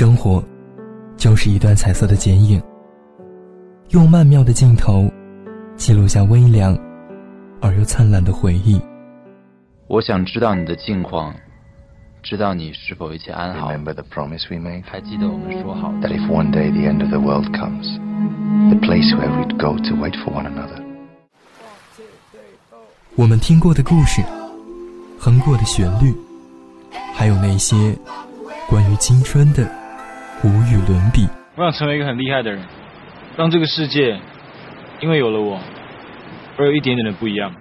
生活，就是一段彩色的剪影，用曼妙的镜头，记录下微凉而又灿烂的回忆。我想知道你的近况，知道你是否一切安好。Remember the promise we made? 还记得我们说好 That if one day the end of the world comes, the place where we'd go to wait for one another. 我们听过的故事，哼过的旋律，还有那些关于青春的无与伦比。我想成为一个很厉害的人，让这个世界因为有了我而有一点点的不一样。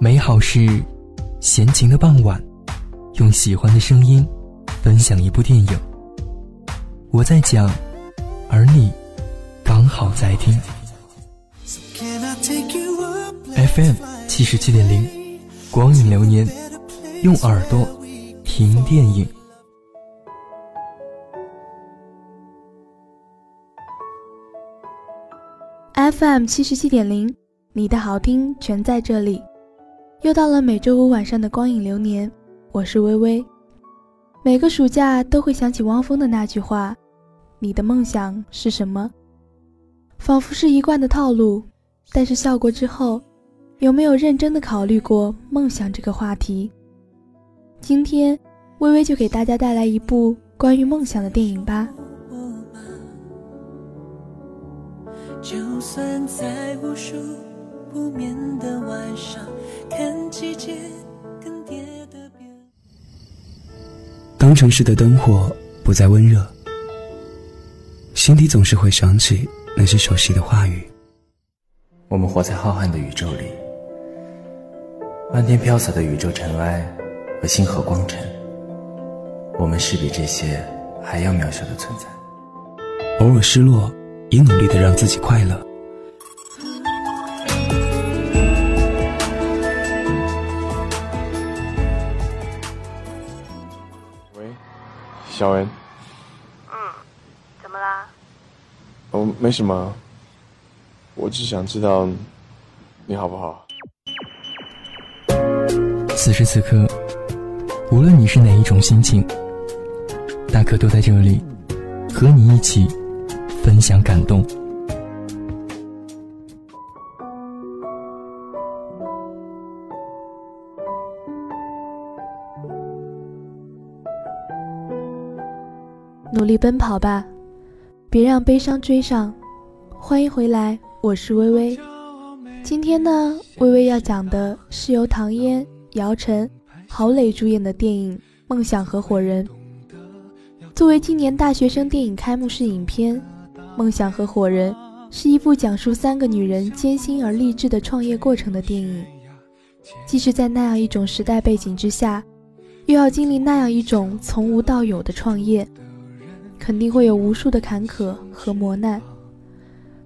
美好是闲情的傍晚，用喜欢的声音分享一部电影。我在讲，而你刚好在听。FM 七十七点零，光影流年，用耳朵听电影。FM 七十七点零，你的好听全在这里。又到了每周五晚上的光影流年，我是微微。每个暑假都会想起汪峰的那句话：“你的梦想是什么？”仿佛是一贯的套路，但是笑过之后，有没有认真的考虑过梦想这个话题？今天，微微就给大家带来一部关于梦想的电影吧。就算在无数不眠的晚上，看季节更迭的变。当城市的灯火不再温热，心底总是会想起那些熟悉的话语。我们活在浩瀚的宇宙里，漫天飘洒的宇宙尘埃和星河光尘，我们是比这些还要渺小的存在。偶尔失落，也努力的让自己快乐。喂，小恩。嗯，怎么啦？哦，没什么，我只想知道你好不好。此时此刻，无论你是哪一种心情，大可都在这里，和你一起分享感动。努力奔跑吧，别让悲伤追上。欢迎回来，我是微微。今天呢，微微要讲的是由唐嫣、姚晨、郝蕾主演的电影《梦想合伙人》。作为今年大学生电影开幕式影片，《梦想合伙人》是一部讲述三个女人艰辛而励志的创业过程的电影。即使在那样一种时代背景之下，又要经历那样一种从无到有的创业。肯定会有无数的坎坷和磨难，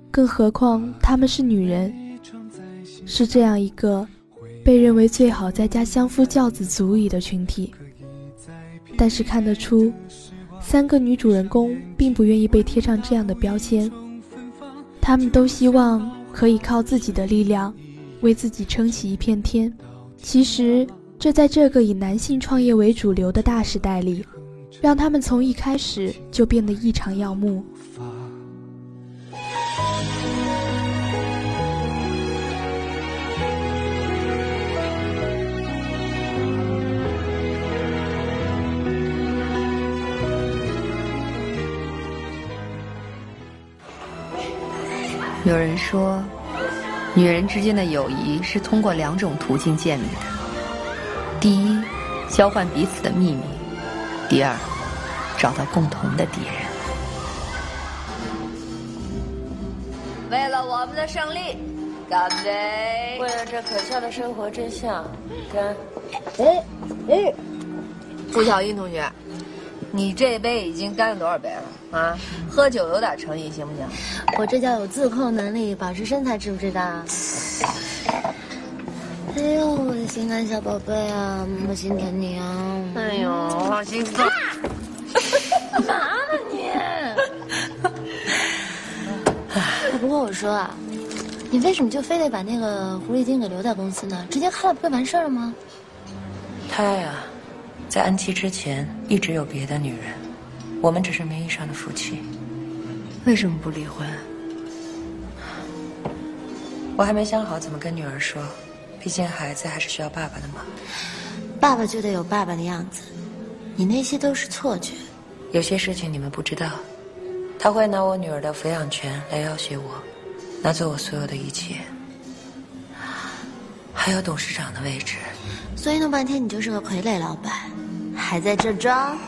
更何况她们是女人，是这样一个被认为最好在家相夫教子足矣的群体。但是看得出，三个女主人公并不愿意被贴上这样的标签，她们都希望可以靠自己的力量为自己撑起一片天。其实，这在这个以男性创业为主流的大时代里。让他们从一开始就变得异常耀目。有人说，女人之间的友谊是通过两种途径建立的：第一，交换彼此的秘密；第二。找到共同的敌人。为了我们的胜利，干杯！为了这可笑的生活真相，干！哎哎，顾小英同学，你这杯已经干了多少杯了啊？喝酒有点诚意行不行？我这叫有自控能力，保持身材，知不知道？哎呦，我的心肝小宝贝啊，我心疼你啊！哎呦，我好心酸。干嘛呢你？不过我说啊，你为什么就非得把那个狐狸精给留在公司呢？直接开了不就完事儿了吗？他呀，在安琪之前一直有别的女人，我们只是名义上的夫妻。为什么不离婚？我还没想好怎么跟女儿说，毕竟孩子还是需要爸爸的嘛。爸爸就得有爸爸的样子，你那些都是错觉。有些事情你们不知道，他会拿我女儿的抚养权来要挟我，拿走我所有的一切，还有董事长的位置。所以弄半天你就是个傀儡老板，还在这装？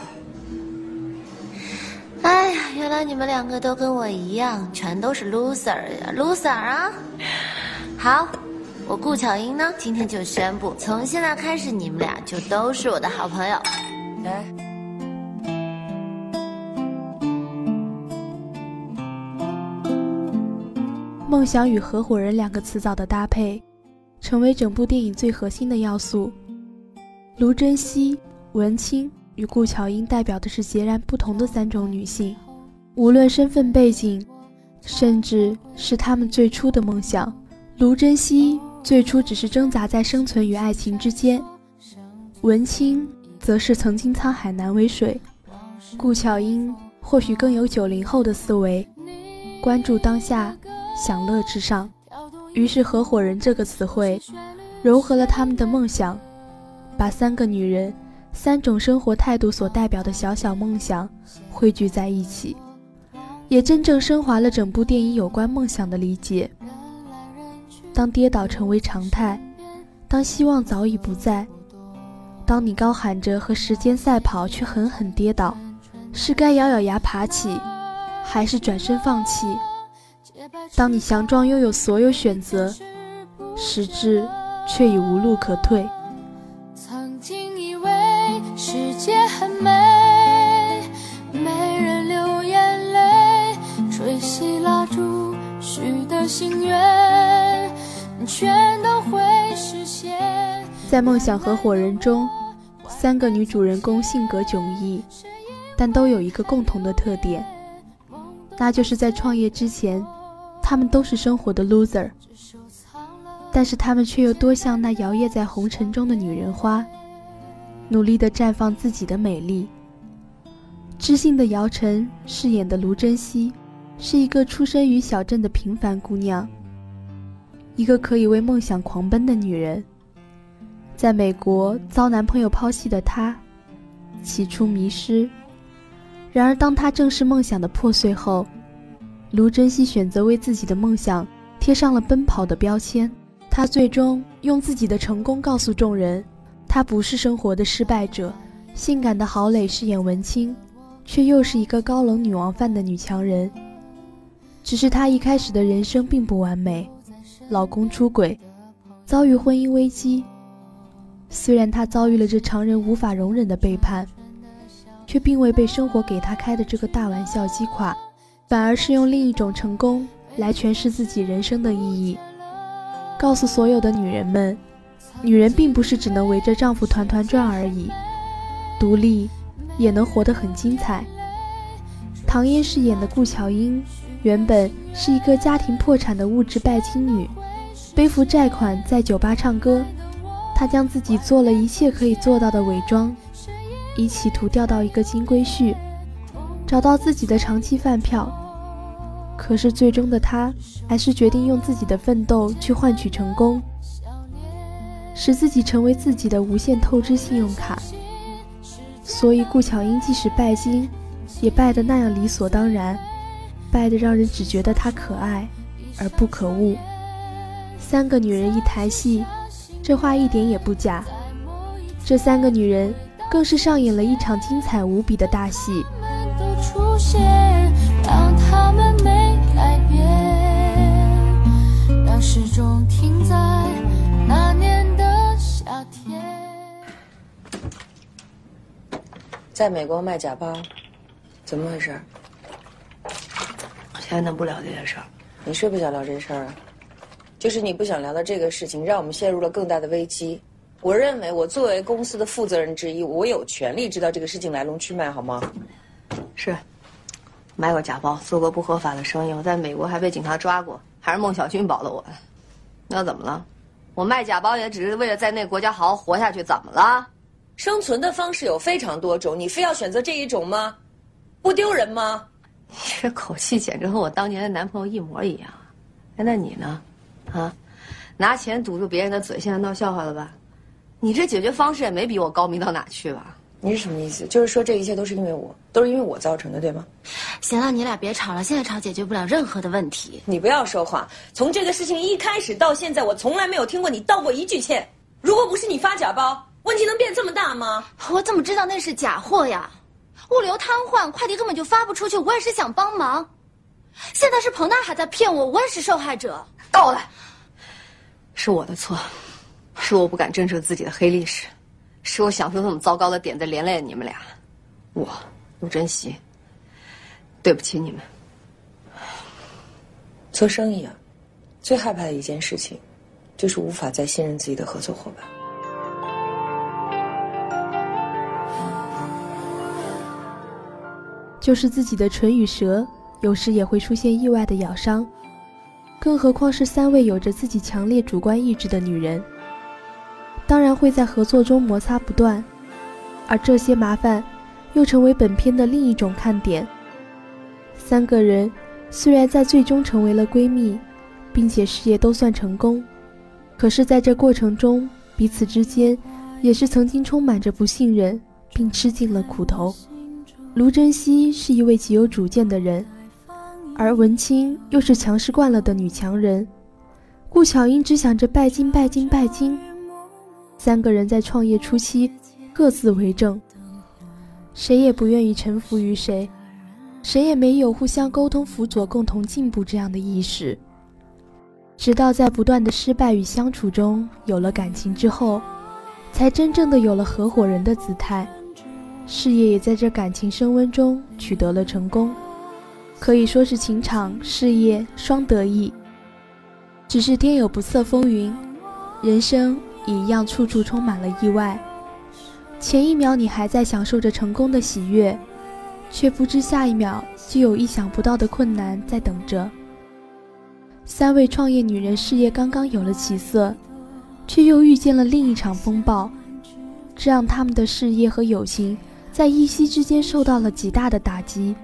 哎呀，原来你们两个都跟我一样，全都是 loser 呀，loser 啊！好，我顾巧英呢，今天就宣布，从现在开始，你们俩就都是我的好朋友。来，梦想与合伙人两个词藻的搭配，成为整部电影最核心的要素。卢珍惜、文清与顾巧英代表的是截然不同的三种女性，无论身份背景，甚至是她们最初的梦想。卢珍惜最初只是挣扎在生存与爱情之间，文清则是曾经沧海难为水，顾巧英或许更有九零后的思维，关注当下。享乐至上，于是“合伙人”这个词汇，糅合了他们的梦想，把三个女人、三种生活态度所代表的小小梦想汇聚在一起，也真正升华了整部电影有关梦想的理解。当跌倒成为常态，当希望早已不在，当你高喊着和时间赛跑却狠狠跌倒，是该咬咬牙爬起，还是转身放弃？当你强壮拥有所有选择，实质却已无路可退。全都会实现。在《梦想合伙人》中，三个女主人公性格迥异，但都有一个共同的特点，那就是在创业之前。她们都是生活的 loser，但是她们却又多像那摇曳在红尘中的女人花，努力地绽放自己的美丽。知性的姚晨饰演的卢珍惜，是一个出生于小镇的平凡姑娘，一个可以为梦想狂奔的女人。在美国遭男朋友抛弃的她，起初迷失，然而当她正视梦想的破碎后。卢珍惜选择为自己的梦想贴上了奔跑的标签，她最终用自己的成功告诉众人，她不是生活的失败者。性感的郝蕾饰演文清，却又是一个高冷女王范的女强人。只是她一开始的人生并不完美，老公出轨，遭遇婚姻危机。虽然她遭遇了这常人无法容忍的背叛，却并未被生活给她开的这个大玩笑击垮。反而是用另一种成功来诠释自己人生的意义，告诉所有的女人们，女人并不是只能围着丈夫团团转而已，独立也能活得很精彩。唐嫣饰演的顾巧英，原本是一个家庭破产的物质拜金女，背负债款在酒吧唱歌，她将自己做了一切可以做到的伪装，以企图钓到一个金龟婿。找到自己的长期饭票，可是最终的他还是决定用自己的奋斗去换取成功，使自己成为自己的无限透支信用卡。所以顾巧英即使拜金，也拜得那样理所当然，败得让人只觉得她可爱而不可恶。三个女人一台戏，这话一点也不假。这三个女人更是上演了一场精彩无比的大戏。在美国卖假包，怎么回事？现在能不聊这件事儿？你是不想聊这事儿啊？就是你不想聊的这个事情，让我们陷入了更大的危机。我认为，我作为公司的负责人之一，我有权利知道这个事情来龙去脉，好吗？是，买过假包，做过不合法的生意，我在美国还被警察抓过，还是孟小军保的我。那怎么了？我卖假包也只是为了在那个国家好好活下去，怎么了？生存的方式有非常多种，你非要选择这一种吗？不丢人吗？你这口气简直和我当年的男朋友一模一样。哎，那你呢？啊，拿钱堵住别人的嘴，现在闹笑话了吧？你这解决方式也没比我高明到哪去吧？你是什么意思？就是说这一切都是因为我，都是因为我造成的，对吗？行了，你俩别吵了，现在吵解决不了任何的问题。你不要说话。从这个事情一开始到现在，我从来没有听过你道过一句歉。如果不是你发假包，问题能变这么大吗？我怎么知道那是假货呀？物流瘫痪，快递根本就发不出去。我也是想帮忙。现在是彭大海在骗我，我也是受害者。够了，是我的错，是我不敢正视自己的黑历史，是我想出这么糟糕的点子连累了你们俩。我陆珍惜，对不起你们。做生意啊，最害怕的一件事情，就是无法再信任自己的合作伙伴。就是自己的唇与舌，有时也会出现意外的咬伤，更何况是三位有着自己强烈主观意志的女人，当然会在合作中摩擦不断，而这些麻烦，又成为本片的另一种看点。三个人虽然在最终成为了闺蜜，并且事业都算成功，可是在这过程中，彼此之间也是曾经充满着不信任，并吃尽了苦头。卢珍惜是一位极有主见的人，而文清又是强势惯了的女强人。顾巧英只想着拜金、拜金、拜金。三个人在创业初期各自为政，谁也不愿意臣服于谁，谁也没有互相沟通、辅佐、共同进步这样的意识。直到在不断的失败与相处中有了感情之后，才真正的有了合伙人的姿态。事业也在这感情升温中取得了成功，可以说是情场事业双得意。只是天有不测风云，人生一样处处充满了意外。前一秒你还在享受着成功的喜悦，却不知下一秒就有意想不到的困难在等着。三位创业女人事业刚刚有了起色，却又遇见了另一场风暴，这让他们的事业和友情。在一夕之间受到了极大的打击，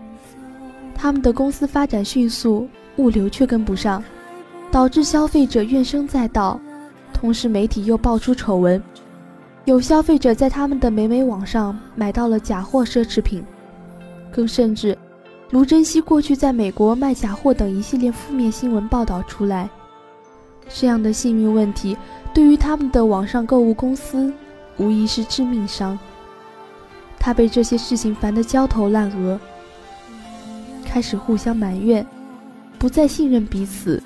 他们的公司发展迅速，物流却跟不上，导致消费者怨声载道。同时，媒体又爆出丑闻，有消费者在他们的美美网上买到了假货奢侈品，更甚至，卢珍惜过去在美国卖假货等一系列负面新闻报道出来。这样的信誉问题，对于他们的网上购物公司，无疑是致命伤。他被这些事情烦得焦头烂额，开始互相埋怨，不再信任彼此，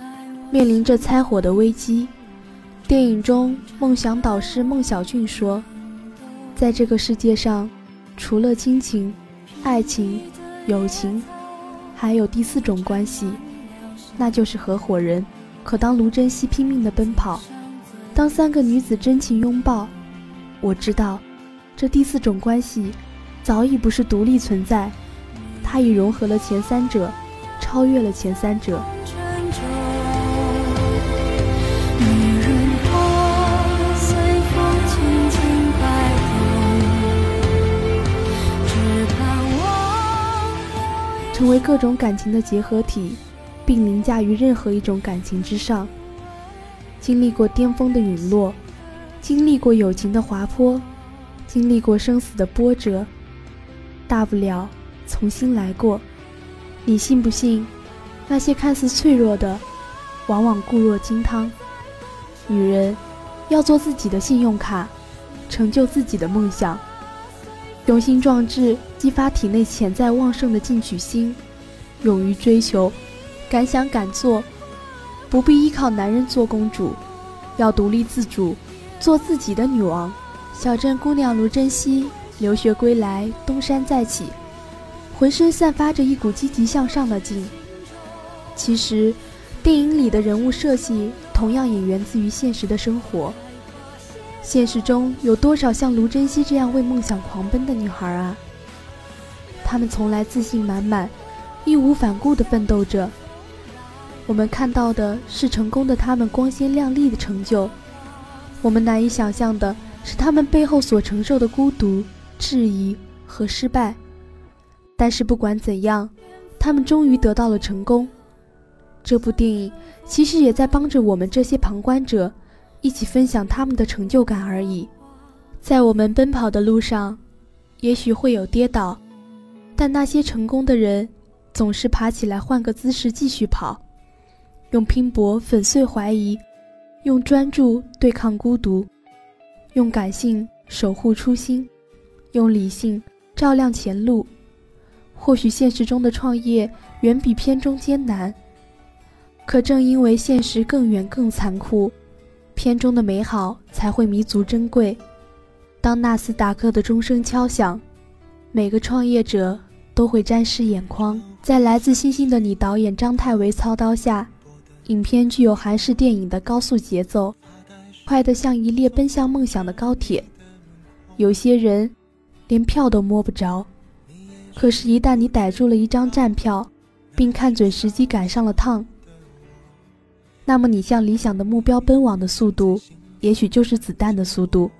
面临着拆伙的危机。电影中，梦想导师孟小俊说：“在这个世界上，除了亲情、爱情、友情，还有第四种关系，那就是合伙人。”可当卢珍惜拼命的奔跑，当三个女子真情拥抱，我知道，这第四种关系。早已不是独立存在，它已融合了前三者，超越了前三者。成为各种感情的结合体，并凌驾于任何一种感情之上。经历过巅峰的陨落，经历过友情的滑坡，经历过生死的波折。大不了重新来过，你信不信？那些看似脆弱的，往往固若金汤。女人要做自己的信用卡，成就自己的梦想，雄心壮志，激发体内潜在旺盛的进取心，勇于追求，敢想敢做，不必依靠男人做公主，要独立自主，做自己的女王。小镇姑娘卢珍惜。留学归来，东山再起，浑身散发着一股积极向上的劲。其实，电影里的人物设计同样也源自于现实的生活。现实中有多少像卢珍惜这样为梦想狂奔的女孩啊？她们从来自信满满，义无反顾地奋斗着。我们看到的是成功的她们光鲜亮丽的成就，我们难以想象的是她们背后所承受的孤独。质疑和失败，但是不管怎样，他们终于得到了成功。这部电影其实也在帮着我们这些旁观者，一起分享他们的成就感而已。在我们奔跑的路上，也许会有跌倒，但那些成功的人，总是爬起来换个姿势继续跑，用拼搏粉碎怀疑，用专注对抗孤独，用感性守护初心，用理性照亮前路。或许现实中的创业远比片中艰难。可正因为现实更远更残酷，片中的美好才会弥足珍贵。当纳斯达克的钟声敲响，每个创业者都会沾湿眼眶。在来自星星的你导演张泰维操刀下，影片具有韩式电影的高速节奏，快得像一列奔向梦想的高铁。有些人连票都摸不着，可是，一旦你逮住了一张站票，并看准时机赶上了趟。那么，你向理想的目标奔往的速度，也许就是子弹的速度。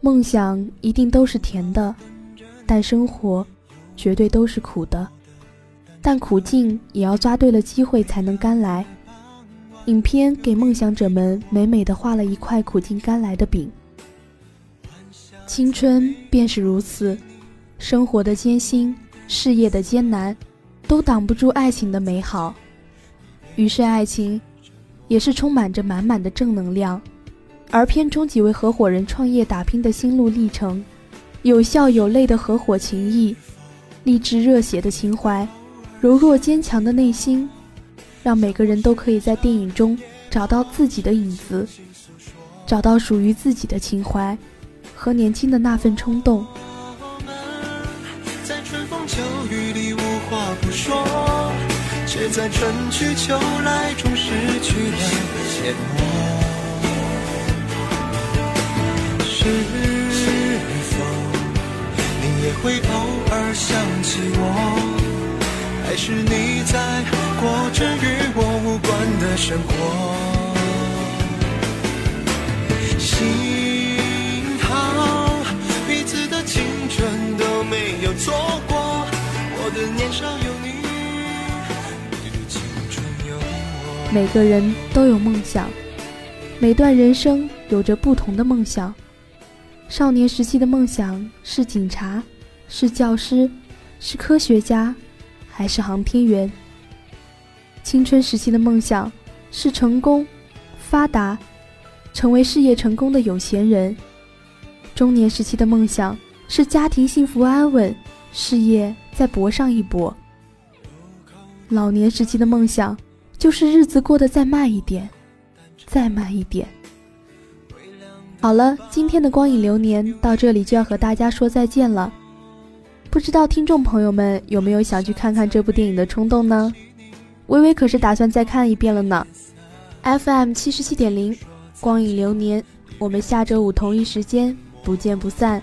梦想一定都是甜的，但生活绝对都是苦的。但苦尽也要抓对了机会才能甘来。影片给梦想者们美美的画了一块苦尽甘来的饼。青春便是如此，生活的艰辛，事业的艰难，都挡不住爱情的美好。于是，爱情也是充满着满满的正能量。而片中几位合伙人创业打拼的心路历程，有笑有泪的合伙情谊，励志热血的情怀，柔弱坚强的内心，让每个人都可以在电影中找到自己的影子，找到属于自己的情怀和年轻的那份冲动。在春风秋雨里无话不说。却在春去秋来中失去了缄默。是否你也会偶尔想起我？还是你在过着与我无关的生活？每个人都有梦想，每段人生有着不同的梦想。少年时期的梦想是警察，是教师，是科学家，还是航天员？青春时期的梦想是成功、发达，成为事业成功的有钱人。中年时期的梦想是家庭幸福安稳，事业再搏上一搏。老年时期的梦想。就是日子过得再慢一点，再慢一点。好了，今天的光影流年到这里就要和大家说再见了。不知道听众朋友们有没有想去看看这部电影的冲动呢？微微可是打算再看一遍了呢。FM 七十七点零，光影流年，我们下周五同一时间不见不散。